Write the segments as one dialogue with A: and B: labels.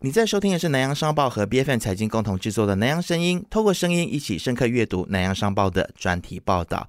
A: 你在收听的是南洋商报和 B F N 财经共同制作的《南洋声音》，透过声音一起深刻阅读南洋商报的专题报道。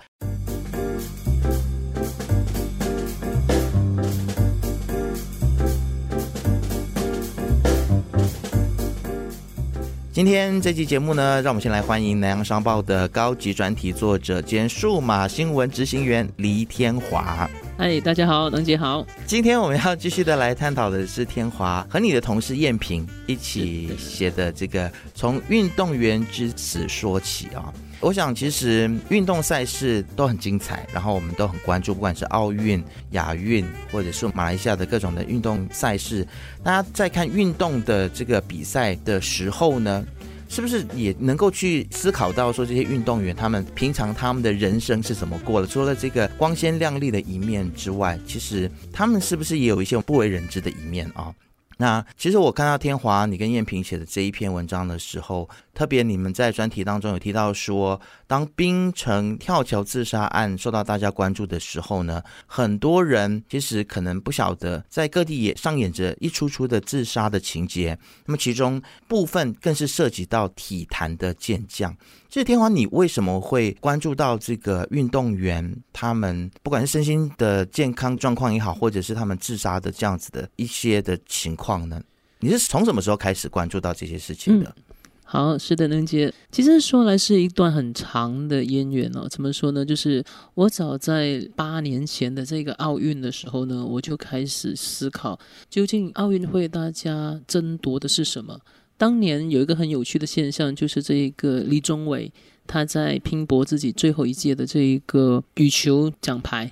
A: 今天这期节目呢，让我们先来欢迎南洋商报的高级专题作者兼数码新闻执行员黎天华。
B: 嗨，大家好，能姐好。
A: 今天我们要继续的来探讨的是天华和你的同事燕平一起写的这个《从运动员之死说起》啊。我想，其实运动赛事都很精彩，然后我们都很关注，不管是奥运、亚运，或者是马来西亚的各种的运动赛事。大家在看运动的这个比赛的时候呢，是不是也能够去思考到说，这些运动员他们平常他们的人生是怎么过的？除了这个光鲜亮丽的一面之外，其实他们是不是也有一些不为人知的一面啊？那其实我看到天华你跟燕平写的这一篇文章的时候。特别你们在专题当中有提到说，当冰城跳桥自杀案受到大家关注的时候呢，很多人其实可能不晓得，在各地也上演着一出出的自杀的情节。那么其中部分更是涉及到体坛的健将。所以天华，你为什么会关注到这个运动员他们不管是身心的健康状况也好，或者是他们自杀的这样子的一些的情况呢？你是从什么时候开始关注到这些事情的？
B: 好，是的，能杰。其实说来是一段很长的渊源哦。怎么说呢？就是我早在八年前的这个奥运的时候呢，我就开始思考，究竟奥运会大家争夺的是什么？当年有一个很有趣的现象，就是这一个李宗伟他在拼搏自己最后一届的这一个羽球奖牌。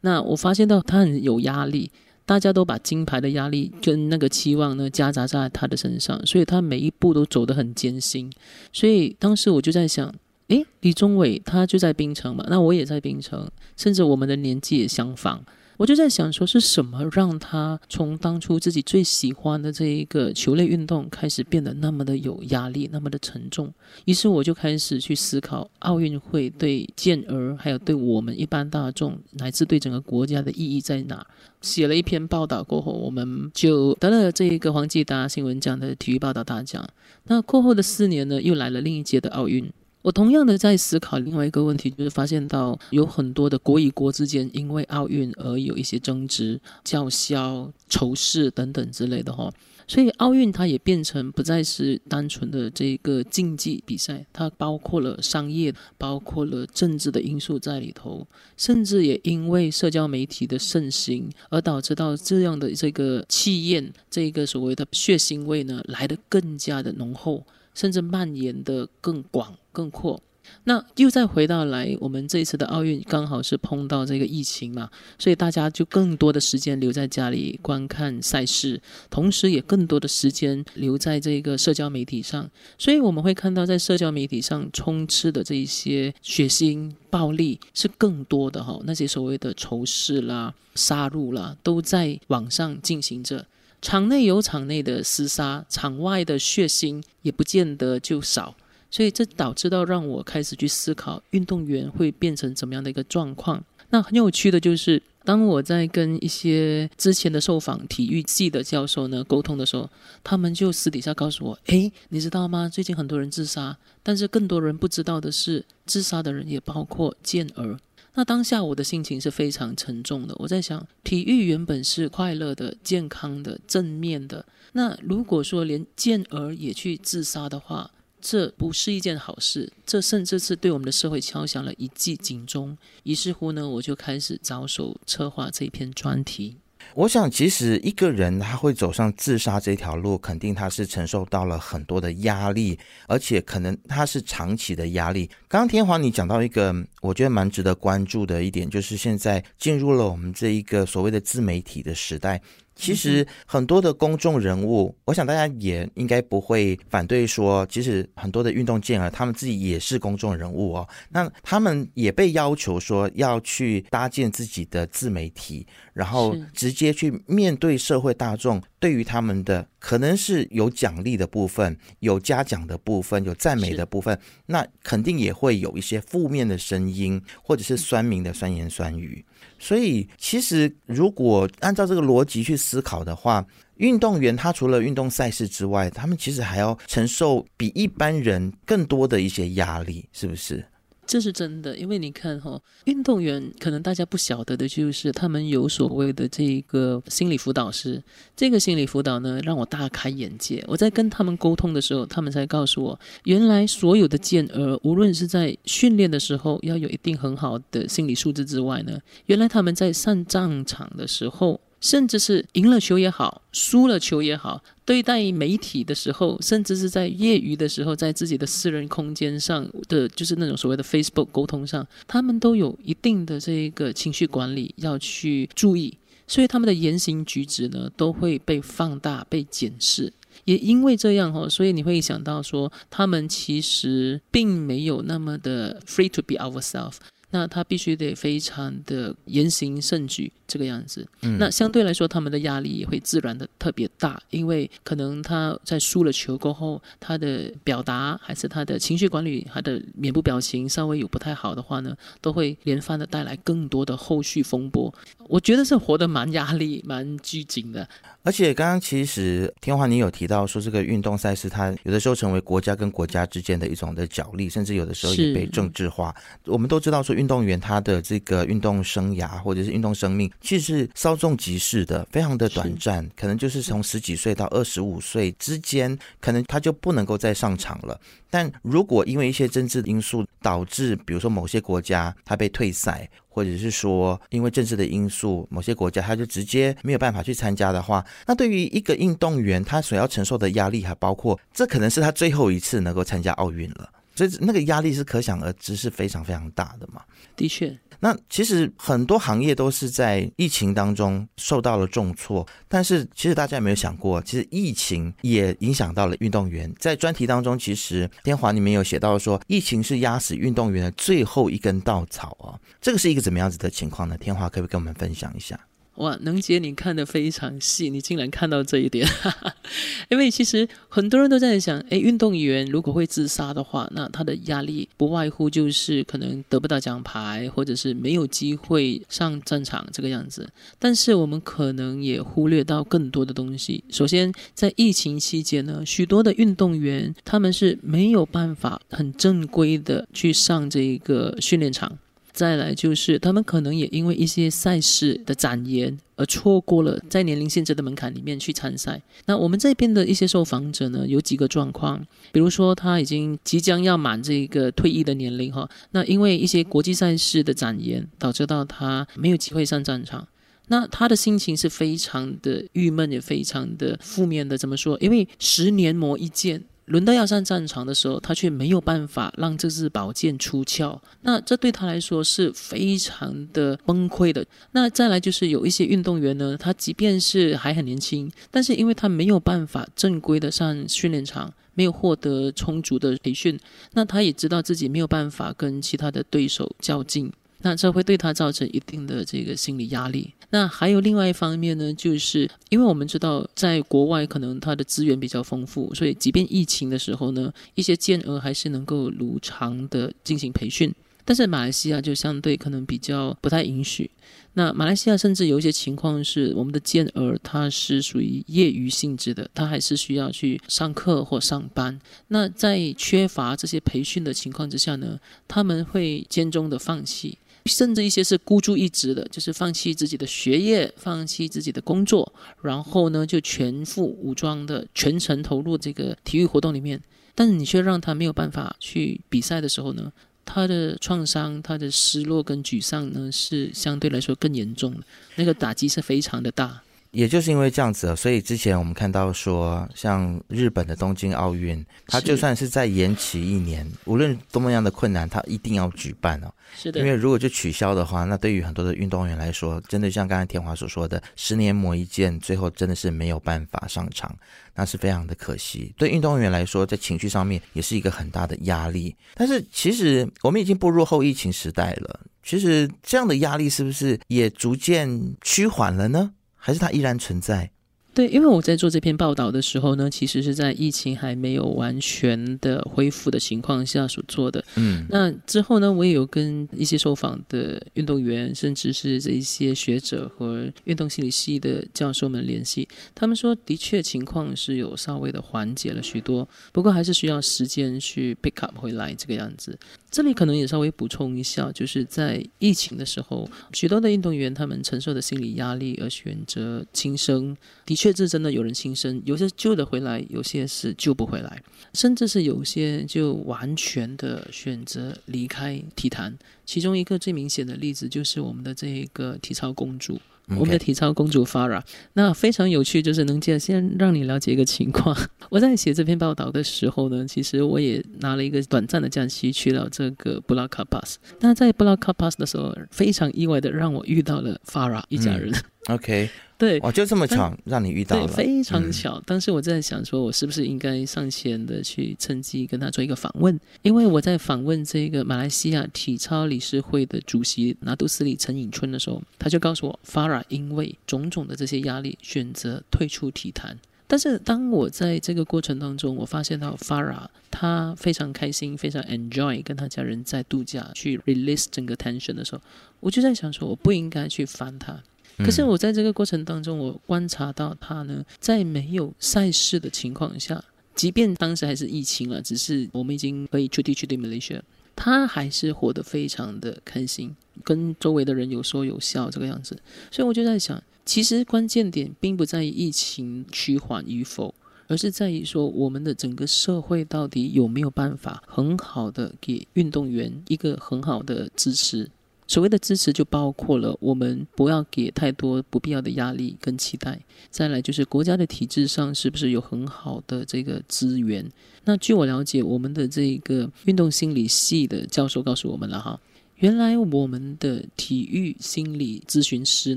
B: 那我发现到他很有压力。大家都把金牌的压力跟那个期望呢夹杂在他的身上，所以他每一步都走得很艰辛。所以当时我就在想，诶，李宗伟他就在槟城嘛，那我也在槟城，甚至我们的年纪也相仿。我就在想，说是什么让他从当初自己最喜欢的这一个球类运动开始变得那么的有压力，那么的沉重。于是我就开始去思考奥运会对健儿，还有对我们一般大众，乃至对整个国家的意义在哪。写了一篇报道过后，我们就得了这一个黄继达新闻奖的体育报道大奖。那过后的四年呢，又来了另一届的奥运。我同样的在思考另外一个问题，就是发现到有很多的国与国之间因为奥运而有一些争执、叫嚣、仇视等等之类的哈，所以奥运它也变成不再是单纯的这个竞技比赛，它包括了商业、包括了政治的因素在里头，甚至也因为社交媒体的盛行而导致到这样的这个气焰，这个所谓的血腥味呢来得更加的浓厚。甚至蔓延的更广、更阔。那又再回到来，我们这一次的奥运刚好是碰到这个疫情嘛，所以大家就更多的时间留在家里观看赛事，同时也更多的时间留在这个社交媒体上。所以我们会看到，在社交媒体上充斥的这一些血腥、暴力是更多的哈，那些所谓的仇视啦、杀戮啦，都在网上进行着。场内有场内的厮杀，场外的血腥也不见得就少，所以这导致到让我开始去思考运动员会变成怎么样的一个状况。那很有趣的就是，当我在跟一些之前的受访体育系的教授呢沟通的时候，他们就私底下告诉我：“诶，你知道吗？最近很多人自杀，但是更多人不知道的是，自杀的人也包括健儿。”那当下我的心情是非常沉重的。我在想，体育原本是快乐的、健康的、正面的。那如果说连健儿也去自杀的话，这不是一件好事。这甚至是对我们的社会敲响了一记警钟。于是乎呢，我就开始着手策划这篇专题。
A: 我想，其实一个人他会走上自杀这条路，肯定他是承受到了很多的压力，而且可能他是长期的压力。刚刚天华你讲到一个，我觉得蛮值得关注的一点，就是现在进入了我们这一个所谓的自媒体的时代。其实很多的公众人物，我想大家也应该不会反对说，其实很多的运动健儿他们自己也是公众人物哦。那他们也被要求说要去搭建自己的自媒体，然后直接去面对社会大众，对于他们的可能是有奖励的部分、有嘉奖的部分、有赞美的部分，那肯定也会有一些负面的声音，或者是酸民的酸言酸语。所以，其实如果按照这个逻辑去思考的话，运动员他除了运动赛事之外，他们其实还要承受比一般人更多的一些压力，是不是？
B: 这是真的，因为你看哈，运动员可能大家不晓得的就是他们有所谓的这个心理辅导师。这个心理辅导呢，让我大开眼界。我在跟他们沟通的时候，他们才告诉我，原来所有的健儿，无论是在训练的时候要有一定很好的心理素质之外呢，原来他们在上战场的时候。甚至是赢了球也好，输了球也好，对待媒体的时候，甚至是在业余的时候，在自己的私人空间上的，就是那种所谓的 Facebook 沟通上，他们都有一定的这一个情绪管理要去注意，所以他们的言行举止呢，都会被放大、被检视。也因为这样哈，所以你会想到说，他们其实并没有那么的 free to be ourselves。那他必须得非常的言行慎举这个样子，那相对来说他们的压力也会自然的特别大，因为可能他在输了球过后，他的表达还是他的情绪管理，他的面部表情稍微有不太好的话呢，都会连番的带来更多的后续风波。我觉得是活得蛮压力、蛮拘谨的。
A: 而且刚刚其实天华你有提到说，这个运动赛事它有的时候成为国家跟国家之间的一种的角力，甚至有的时候也被政治化。我们都知道说，运动员他的这个运动生涯或者是运动生命，其实是稍纵即逝的，非常的短暂，可能就是从十几岁到二十五岁之间，可能他就不能够再上场了。但如果因为一些政治因素导致，比如说某些国家他被退赛，或者是说因为政治的因素，某些国家他就直接没有办法去参加的话，那对于一个运动员他所要承受的压力，还包括这可能是他最后一次能够参加奥运了，所以那个压力是可想而知，是非常非常大的嘛。
B: 的确。
A: 那其实很多行业都是在疫情当中受到了重挫，但是其实大家有没有想过，其实疫情也影响到了运动员。在专题当中，其实天华里面有写到说，疫情是压死运动员的最后一根稻草哦，这个是一个怎么样子的情况呢？天华可不可以跟我们分享一下？
B: 哇，能姐，你看的非常细，你竟然看到这一点。因为其实很多人都在想，哎，运动员如果会自杀的话，那他的压力不外乎就是可能得不到奖牌，或者是没有机会上战场这个样子。但是我们可能也忽略到更多的东西。首先，在疫情期间呢，许多的运动员他们是没有办法很正规的去上这一个训练场。再来就是，他们可能也因为一些赛事的展延而错过了在年龄限制的门槛里面去参赛。那我们这边的一些受访者呢，有几个状况，比如说他已经即将要满这个退役的年龄哈，那因为一些国际赛事的展延，导致到他没有机会上战场，那他的心情是非常的郁闷，也非常的负面的。怎么说？因为十年磨一剑。轮到要上战场的时候，他却没有办法让这支宝剑出鞘，那这对他来说是非常的崩溃的。那再来就是有一些运动员呢，他即便是还很年轻，但是因为他没有办法正规的上训练场，没有获得充足的培训，那他也知道自己没有办法跟其他的对手较劲。那这会对他造成一定的这个心理压力。那还有另外一方面呢，就是因为我们知道，在国外可能他的资源比较丰富，所以即便疫情的时候呢，一些健儿还是能够如常的进行培训。但是马来西亚就相对可能比较不太允许。那马来西亚甚至有一些情况是，我们的健儿他是属于业余性质的，他还是需要去上课或上班。那在缺乏这些培训的情况之下呢，他们会间中的放弃。甚至一些是孤注一掷的，就是放弃自己的学业，放弃自己的工作，然后呢就全副武装的全程投入这个体育活动里面。但是你却让他没有办法去比赛的时候呢，他的创伤、他的失落跟沮丧呢是相对来说更严重的，那个打击是非常的大。
A: 也就是因为这样子，所以之前我们看到说，像日本的东京奥运，它就算是在延期一年，无论多么样的困难，它一定要举办哦。
B: 是的，
A: 因为如果就取消的话，那对于很多的运动员来说，真的像刚才天华所说的，十年磨一剑，最后真的是没有办法上场，那是非常的可惜。对运动员来说，在情绪上面也是一个很大的压力。但是其实我们已经步入后疫情时代了，其实这样的压力是不是也逐渐趋缓了呢？还是它依然存在？
B: 对，因为我在做这篇报道的时候呢，其实是在疫情还没有完全的恢复的情况下所做的。
A: 嗯，
B: 那之后呢，我也有跟一些受访的运动员，甚至是这一些学者和运动心理系的教授们联系，他们说，的确情况是有稍微的缓解了许多，不过还是需要时间去 pick up 回来这个样子。这里可能也稍微补充一下，就是在疫情的时候，许多的运动员他们承受的心理压力而选择轻生，的确是真的有人轻生，有些救得回来，有些是救不回来，甚至是有些就完全的选择离开体坛。其中一个最明显的例子就是我们的这一个体操公主。我们的体操公主 Farah，那非常有趣，就是能见先让你了解一个情况。我在写这篇报道的时候呢，其实我也拿了一个短暂的假期去了这个布拉卡 Pass。那在布拉卡 Pass 的时候，非常意外的让我遇到了 Farah 一家人。
A: OK。
B: 对，
A: 哦，就这么巧，让你遇到了，
B: 非常巧。当时我在想，说我是不是应该上前的去趁机跟他做一个访问？因为我在访问这个马来西亚体操理事会的主席拿督斯里陈颖春的时候，他就告诉我，Farah 因为种种的这些压力，选择退出体坛。但是当我在这个过程当中，我发现到 Farah 他非常开心，非常 enjoy 跟他家人在度假，去 release 整个 tension 的时候，我就在想说，我不应该去烦他。可是我在这个过程当中，我观察到他呢，在没有赛事的情况下，即便当时还是疫情了，只是我们已经可以出地去对 Malaysia，他还是活得非常的开心，跟周围的人有说有笑这个样子。所以我就在想，其实关键点并不在于疫情趋缓与否，而是在于说我们的整个社会到底有没有办法很好的给运动员一个很好的支持。所谓的支持就包括了我们不要给太多不必要的压力跟期待，再来就是国家的体制上是不是有很好的这个资源？那据我了解，我们的这个运动心理系的教授告诉我们了哈，原来我们的体育心理咨询师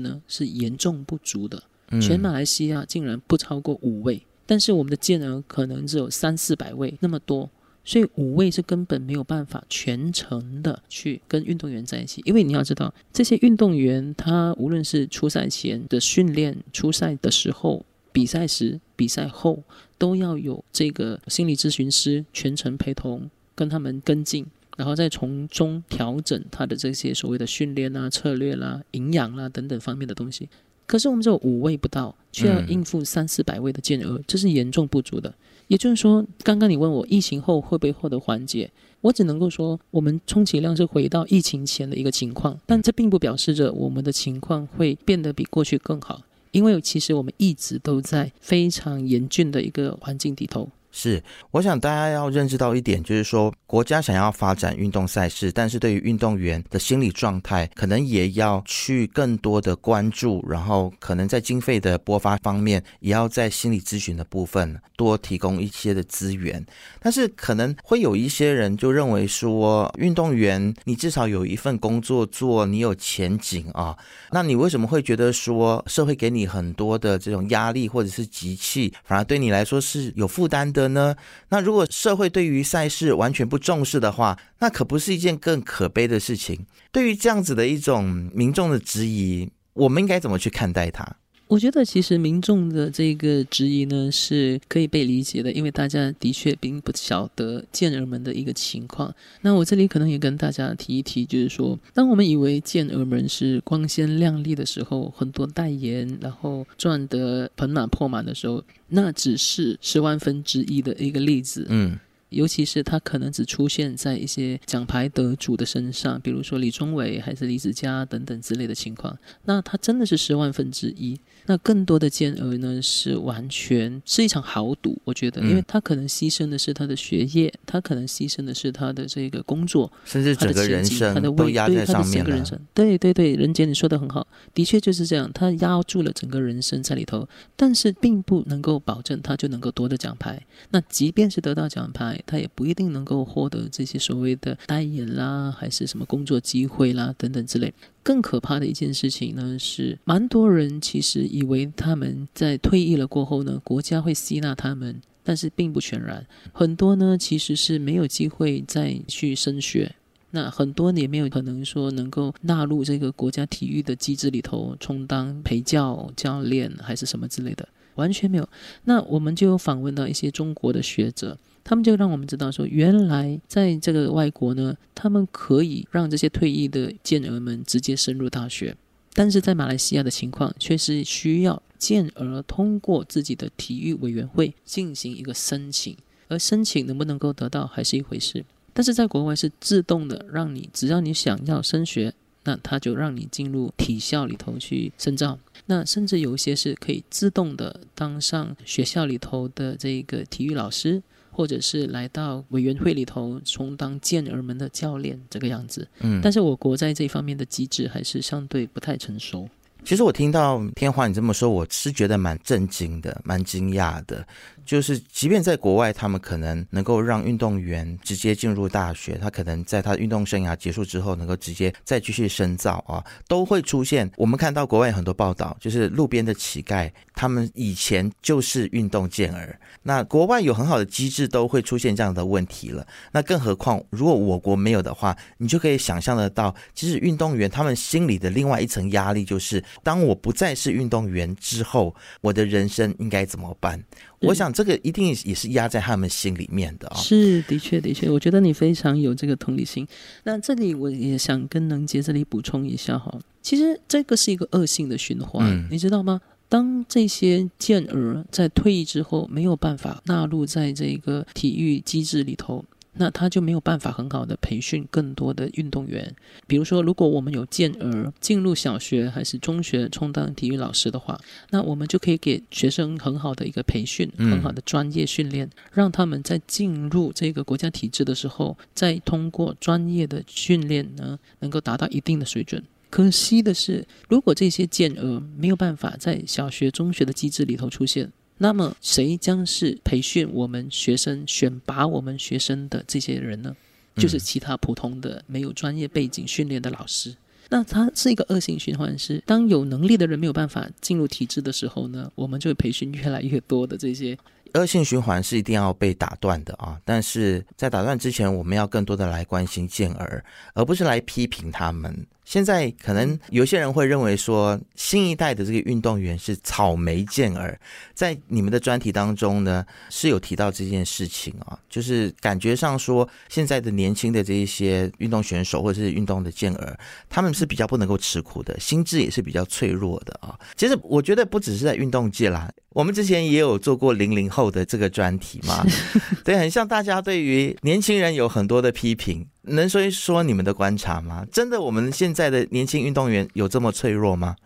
B: 呢是严重不足的，全马来西亚竟然不超过五位，但是我们的健儿可能只有三四百位那么多。所以五位是根本没有办法全程的去跟运动员在一起，因为你要知道，这些运动员他无论是出赛前的训练、出赛的时候、比赛时、比赛后，都要有这个心理咨询师全程陪同，跟他们跟进，然后再从中调整他的这些所谓的训练啊、策略啦、营养啦等等方面的东西。可是我们只有五位不到，却要应付三四百位的健儿，这是严重不足的。也就是说，刚刚你问我疫情后会不会获得缓解，我只能够说，我们充其量是回到疫情前的一个情况，但这并不表示着我们的情况会变得比过去更好，因为其实我们一直都在非常严峻的一个环境里头。
A: 是，我想大家要认知到一点，就是说国家想要发展运动赛事，但是对于运动员的心理状态，可能也要去更多的关注，然后可能在经费的拨发方面，也要在心理咨询的部分多提供一些的资源。但是可能会有一些人就认为说，运动员你至少有一份工作做，你有前景啊，那你为什么会觉得说社会给你很多的这种压力或者是集气，反而对你来说是有负担的？的呢？那如果社会对于赛事完全不重视的话，那可不是一件更可悲的事情。对于这样子的一种民众的质疑，我们应该怎么去看待它？
B: 我觉得其实民众的这个质疑呢是可以被理解的，因为大家的确并不晓得健儿们的一个情况。那我这里可能也跟大家提一提，就是说，当我们以为健儿们是光鲜亮丽的时候，很多代言，然后赚得盆满钵满的时候，那只是十万分之一的一个例子。
A: 嗯。
B: 尤其是他可能只出现在一些奖牌得主的身上，比如说李宗伟还是李子嘉等等之类的情况。那他真的是十万分之一。那更多的健儿呢，是完全是一场豪赌。我觉得，因为他可能牺牲的是他的学业，他可能牺牲的是他的这个工作，
A: 甚至整个人生
B: 他的
A: 都压在上面
B: 了。对对对，任杰，你说的很好，的确就是这样，他压住了整个人生在里头，但是并不能够保证他就能够夺得奖牌。那即便是得到奖牌，他也不一定能够获得这些所谓的代言啦，还是什么工作机会啦等等之类。更可怕的一件事情呢，是蛮多人其实以为他们在退役了过后呢，国家会吸纳他们，但是并不全然。很多呢其实是没有机会再去升学，那很多也没有可能说能够纳入这个国家体育的机制里头，充当陪教教练还是什么之类的。完全没有。那我们就访问到一些中国的学者，他们就让我们知道说，原来在这个外国呢，他们可以让这些退役的健儿们直接升入大学，但是在马来西亚的情况却是需要健儿通过自己的体育委员会进行一个申请，而申请能不能够得到还是一回事。但是在国外是自动的，让你只要你想要升学，那他就让你进入体校里头去深造。那甚至有一些是可以自动的当上学校里头的这个体育老师，或者是来到委员会里头充当健儿们的教练这个样子。
A: 嗯，
B: 但是我国在这方面的机制还是相对不太成熟。
A: 其实我听到天华你这么说，我是觉得蛮震惊的，蛮惊讶的。就是即便在国外，他们可能能够让运动员直接进入大学，他可能在他运动生涯结束之后，能够直接再继续深造啊，都会出现。我们看到国外很多报道，就是路边的乞丐，他们以前就是运动健儿。那国外有很好的机制，都会出现这样的问题了。那更何况如果我国没有的话，你就可以想象得到，其实运动员他们心里的另外一层压力，就是当我不再是运动员之后，我的人生应该怎么办？我想这个一定也是压在他们心里面的啊。
B: 是，的确，的确，我觉得你非常有这个同理心。那这里我也想跟能杰这里补充一下哈，其实这个是一个恶性的循环，你知道吗？当这些健儿在退役之后没有办法纳入在这个体育机制里头。那他就没有办法很好的培训更多的运动员。比如说，如果我们有健儿进入小学还是中学充当体育老师的话，那我们就可以给学生很好的一个培训，很好的专业训练，让他们在进入这个国家体制的时候，再通过专业的训练呢，能够达到一定的水准。可惜的是，如果这些健儿没有办法在小学、中学的机制里头出现。那么，谁将是培训我们学生、选拔我们学生的这些人呢？就是其他普通的、没有专业背景训练的老师。那它是一个恶性循环，是当有能力的人没有办法进入体制的时候呢，我们就会培训越来越多的这些
A: 恶性循环是一定要被打断的啊！但是在打断之前，我们要更多的来关心健儿，而不是来批评他们。现在可能有些人会认为说，新一代的这个运动员是草莓健儿，在你们的专题当中呢，是有提到这件事情啊，就是感觉上说，现在的年轻的这一些运动选手或者是运动的健儿，他们是比较不能够吃苦的，心智也是比较脆弱的啊。其实我觉得不只是在运动界啦，我们之前也有做过零零后的这个专题嘛，对，很像大家对于年轻人有很多的批评。能说一说你们的观察吗？真的，我们现在的年轻运动员有这么脆弱吗？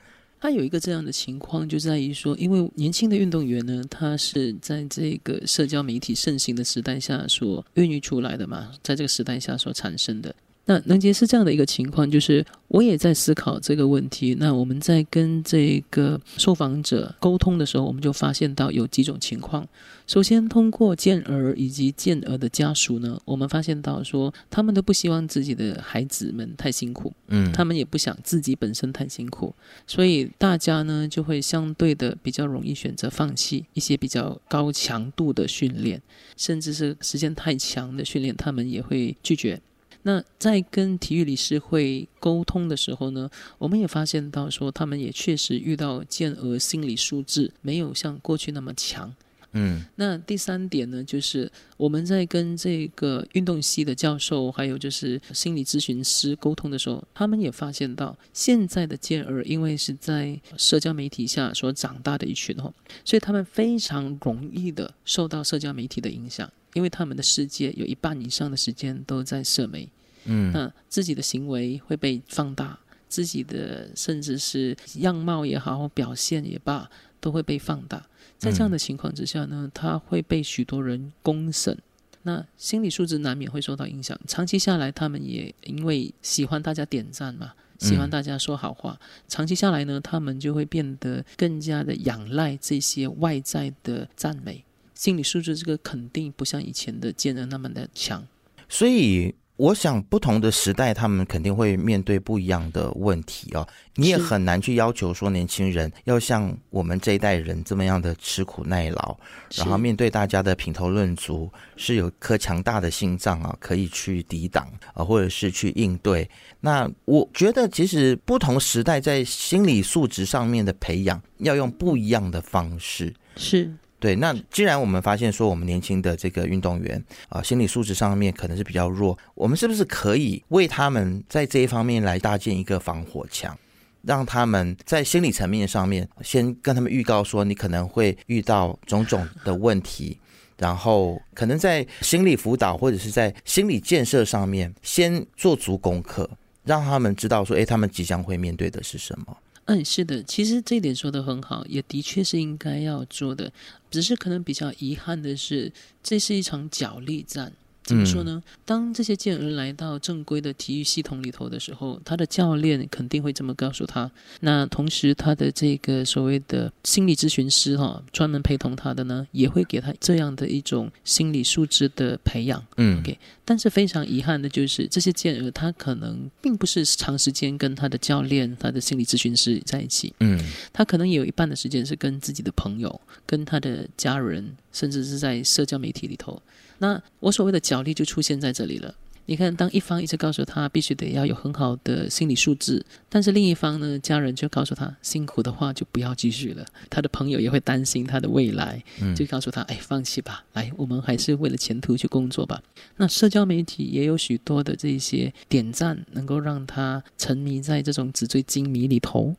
B: 他有一个这样的情况，就在于说，因为年轻的运动员呢，他是在这个社交媒体盛行的时代下所孕育出来的嘛，在这个时代下所产生的。那能杰是这样的一个情况，就是我也在思考这个问题。那我们在跟这个受访者沟通的时候，我们就发现到有几种情况。首先，通过健儿以及健儿的家属呢，我们发现到说，他们都不希望自己的孩子们太辛苦，
A: 嗯，
B: 他们也不想自己本身太辛苦，所以大家呢就会相对的比较容易选择放弃一些比较高强度的训练，甚至是时间太强的训练，他们也会拒绝。那在跟体育理事会沟通的时候呢，我们也发现到说，他们也确实遇到健儿心理素质没有像过去那么强。
A: 嗯，
B: 那第三点呢，就是我们在跟这个运动系的教授，还有就是心理咨询师沟通的时候，他们也发现到现在的健儿，因为是在社交媒体下所长大的一群哦，所以他们非常容易的受到社交媒体的影响。因为他们的世界有一半以上的时间都在社媒，
A: 嗯，
B: 那自己的行为会被放大，自己的甚至是样貌也好，表现也罢，都会被放大。在这样的情况之下呢，他会被许多人公审，那心理素质难免会受到影响。长期下来，他们也因为喜欢大家点赞嘛，喜欢大家说好话，长期下来呢，他们就会变得更加的仰赖这些外在的赞美。心理素质这个肯定不像以前的健人那么的强，
A: 所以我想不同的时代，他们肯定会面对不一样的问题哦。你也很难去要求说年轻人要像我们这一代人这么样的吃苦耐劳，然后面对大家的品头论足，是有颗强大的心脏啊，可以去抵挡啊，或者是去应对。那我觉得，其实不同时代在心理素质上面的培养，要用不一样的方式。
B: 是
A: 对，那既然我们发现说我们年轻的这个运动员啊、心理素质上面可能是比较弱，我们是不是可以为他们在这一方面来搭建一个防火墙？让他们在心理层面上面，先跟他们预告说，你可能会遇到种种的问题，然后可能在心理辅导或者是在心理建设上面，先做足功课，让他们知道说，诶，他们即将会面对的是什么。
B: 嗯，是的，其实这一点说的很好，也的确是应该要做的。只是可能比较遗憾的是，这是一场角力战。怎么说呢？当这些健儿来到正规的体育系统里头的时候，他的教练肯定会这么告诉他。那同时，他的这个所谓的心理咨询师哈，专门陪同他的呢，也会给他这样的一种心理素质的培养。
A: 嗯
B: OK，但是非常遗憾的就是，这些健儿他可能并不是长时间跟他的教练、他的心理咨询师在一起，
A: 嗯
B: 他可能也有一半的时间是跟自己的朋友、跟他的家人，甚至是在社交媒体里头。那我所谓的角力就出现在这里了。你看，当一方一直告诉他必须得要有很好的心理素质，但是另一方呢，家人就告诉他辛苦的话就不要继续了。他的朋友也会担心他的未来，
A: 嗯
B: 就告诉他：“哎，放弃吧，来，我们还是为了前途去工作吧。”那社交媒体也有许多的这些点赞，能够让他沉迷在这种纸醉金迷里头。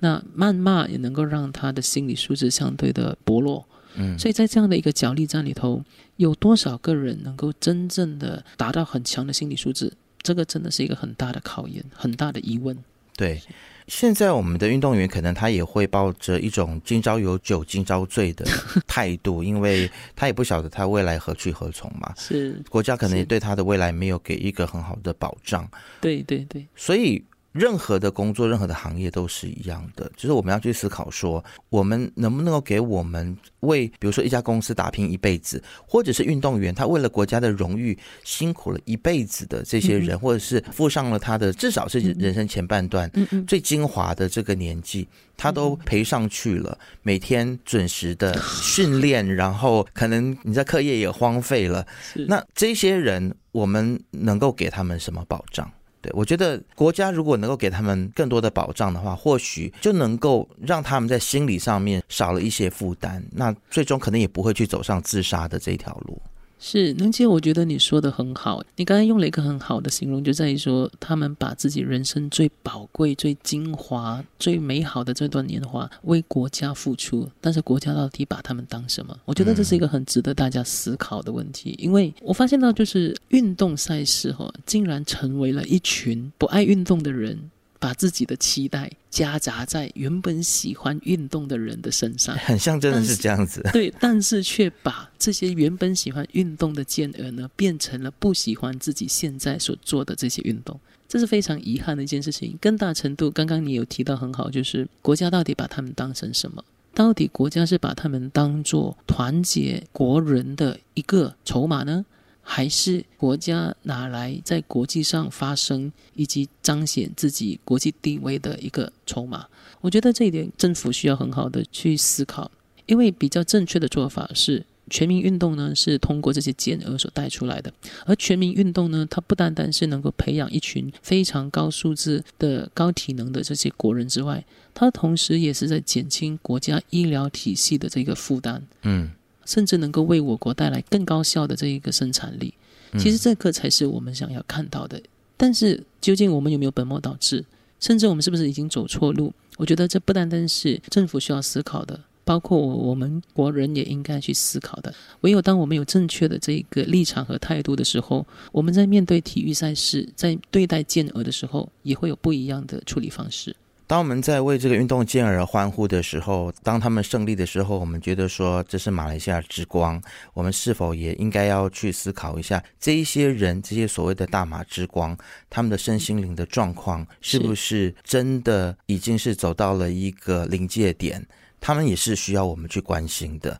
B: 那谩骂也能够让他的心理素质相对的薄弱。
A: 嗯，
B: 所以在这样的一个角力战里头，有多少个人能够真正的达到很强的心理素质？这个真的是一个很大的考验，很大的疑问。
A: 对。现在我们的运动员可能他也会抱着一种今朝有酒今朝醉的 态度，因为他也不晓得他未来何去何从嘛。
B: 是，
A: 国家可能也对他的未来没有给一个很好的保障，
B: 对对对，
A: 所以任何的工作、任何的行业都是一样的，就是我们要去思考说，我们能不能够给我们为，比如说一家公司打拼一辈子，或者是运动员他为了国家的荣誉辛苦了一辈子的这些人，或者是付上了他的至少是人生前半段最精华的这个年纪，他都赔上去了，每天准时的训练，然后可能你在课业也荒废了，那这些人，我们能够给他们什么保障？对我觉得，国家如果能够给他们更多的保障的话，或许就能够让他们在心理上面少了一些负担，那最终可能也不会去走上自杀的这条路。
B: 是，能姐，我觉得你说的很好。你刚才用了一个很好的形容，就在于说，他们把自己人生最宝贵、最精华、最美好的这段年华为国家付出，但是国家到底把他们当什么？我觉得这是一个很值得大家思考的问题。因为我发现到，就是运动赛事哈、竟然成为了一群不爱运动的人。把自己的期待夹杂在原本喜欢运动的人的身上，
A: 很像真的是这样子。
B: 对，但是却把这些原本喜欢运动的健儿呢，变成了不喜欢自己现在所做的这些运动，这是非常遗憾的一件事情。更大程度，刚刚你有提到很好，就是国家到底把他们当成什么？到底国家是把他们当做团结国人的一个筹码呢？还是国家拿来在国际上发声以及彰显自己国际地位的一个筹码？我觉得这一点政府需要很好的去思考。因为比较正确的做法是，全民运动呢是通过这些健儿所带出来的，而全民运动呢，它不单单是能够培养一群非常高素质的高体能的这些国人之外，它同时也是在减轻国家医疗体系的这个负担，
A: 嗯，
B: 甚至能够为我国带来更高效的这一个生产力。
A: 嗯
B: 其实这个才是我们想要看到的。但是究竟我们有没有本末倒置，甚至我们是不是已经走错路？我觉得这不单单是政府需要思考的，包括我我们国人也应该去思考的。唯有当我们有正确的这个立场和态度的时候，我们在面对体育赛事，在对待健儿的时候，也会有不一样的处理方式。
A: 当我们在为这个运动健儿欢呼的时候，当他们胜利的时候，我们觉得说这是马来西亚之光，我们是否也应该要去思考一下，这一些人，这些所谓的大马之光，他们的身心灵的状况是不是真的已经是走到了一个临界点？他们也是需要我们去关心的。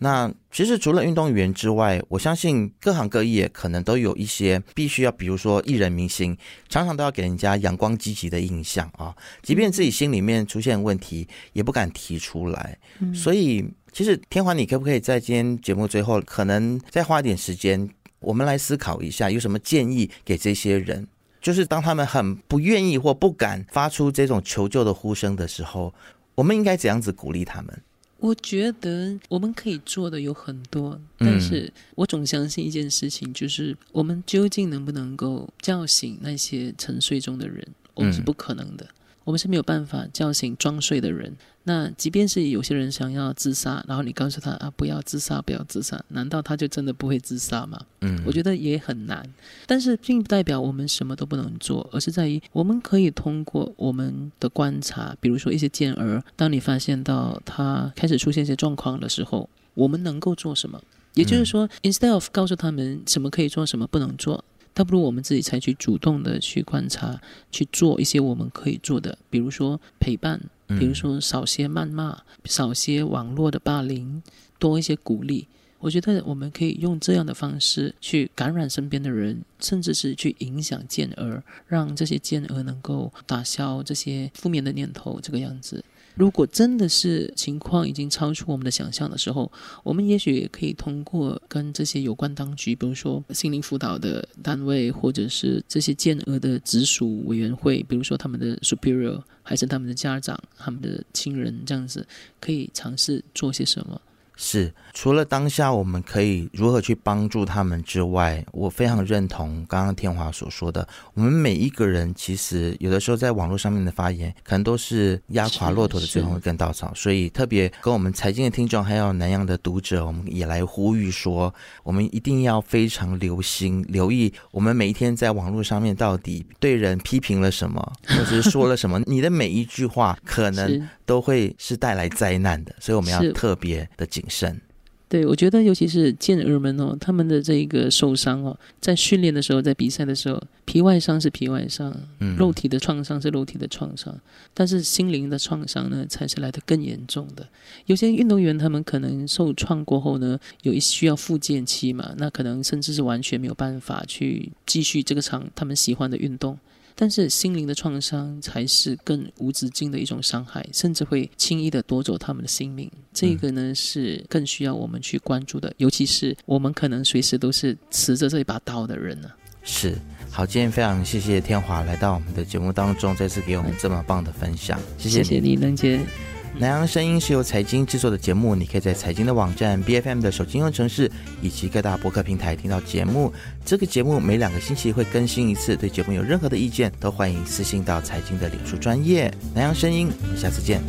A: 那其实除了运动员之外，我相信各行各业可能都有一些必须要，比如说艺人明星，常常都要给人家阳光积极的印象啊，即便自己心里面出现问题，也不敢提出来。所以，其实天华，你可不可以在今天节目最后，可能再花一点时间，我们来思考一下，有什么建议给这些人？就是当他们很不愿意或不敢发出这种求救的呼声的时候，我们应该怎样子鼓励他们？
B: 我觉得我们可以做的有很多，但是我总相信一件事情，就是我们究竟能不能够叫醒那些沉睡中的人，我们是不可能的。我们是没有办法叫醒装睡的人。那即便是有些人想要自杀，然后你告诉他啊，不要自杀，不要自杀，难道他就真的不会自杀吗？
A: 嗯，
B: 我觉得也很难。但是并不代表我们什么都不能做，而是在于我们可以通过我们的观察，比如说一些健儿，当你发现到他开始出现一些状况的时候，我们能够做什么？也就是说，instead of 告诉他们什么可以做，什么不能做。倒不如我们自己采取主动的去观察，去做一些我们可以做的，比如说陪伴，比如说少些谩骂，少些网络的霸凌，多一些鼓励。我觉得我们可以用这样的方式去感染身边的人，甚至是去影响健儿，让这些健儿能够打消这些负面的念头。这个样子。如果真的是情况已经超出我们的想象的时候，我们也许可以通过跟这些有关当局，比如说心灵辅导的单位，或者是这些健儿的直属委员会，比如说他们的 superior，还是他们的家长、他们的亲人，这样子可以尝试做些什么。
A: 是，除了当下我们可以如何去帮助他们之外，我非常认同刚刚天华所说的，我们每一个人其实有的时候在网络上面的发言，可能都是压垮骆驼的最后一根稻草。所以特别跟我们财经的听众，还有南洋的读者，我们也来呼吁说，我们一定要非常留心、留意，我们每一天在网络上面到底对人批评了什么，或者是说了什么，你的每一句话可能。都会是带来灾难的，所以我们要特别的谨慎。
B: 对，我觉得尤其是健儿们哦，他们的这一个受伤哦，在训练的时候，在比赛的时候，皮外伤是皮外伤，嗯，肉体的创伤是肉体的创伤，但是心灵的创伤呢，才是来的更严重的。有些运动员他们可能受创过后呢，有一需要复健期嘛，那可能甚至是完全没有办法去继续这个场他们喜欢的运动。但是心灵的创伤才是更无止境的一种伤害，甚至会轻易的夺走他们的性命。这个呢是更需要我们去关注的，尤其是我们可能随时都是持着这一把刀的人呢。
A: 是，好，今天非常谢谢天华来到我们的节目当中，再次给我们这么棒的分享，谢
B: 谢
A: 谢
B: 你，能杰。
A: 南洋声音是由财经制作的节目，你可以在财经的网站 B F M 的手机应用程式以及各大博客平台听到节目。这个节目每两个星期会更新一次，对节目有任何的意见都欢迎私信到财经的脸书专业南洋声音。我们下次见。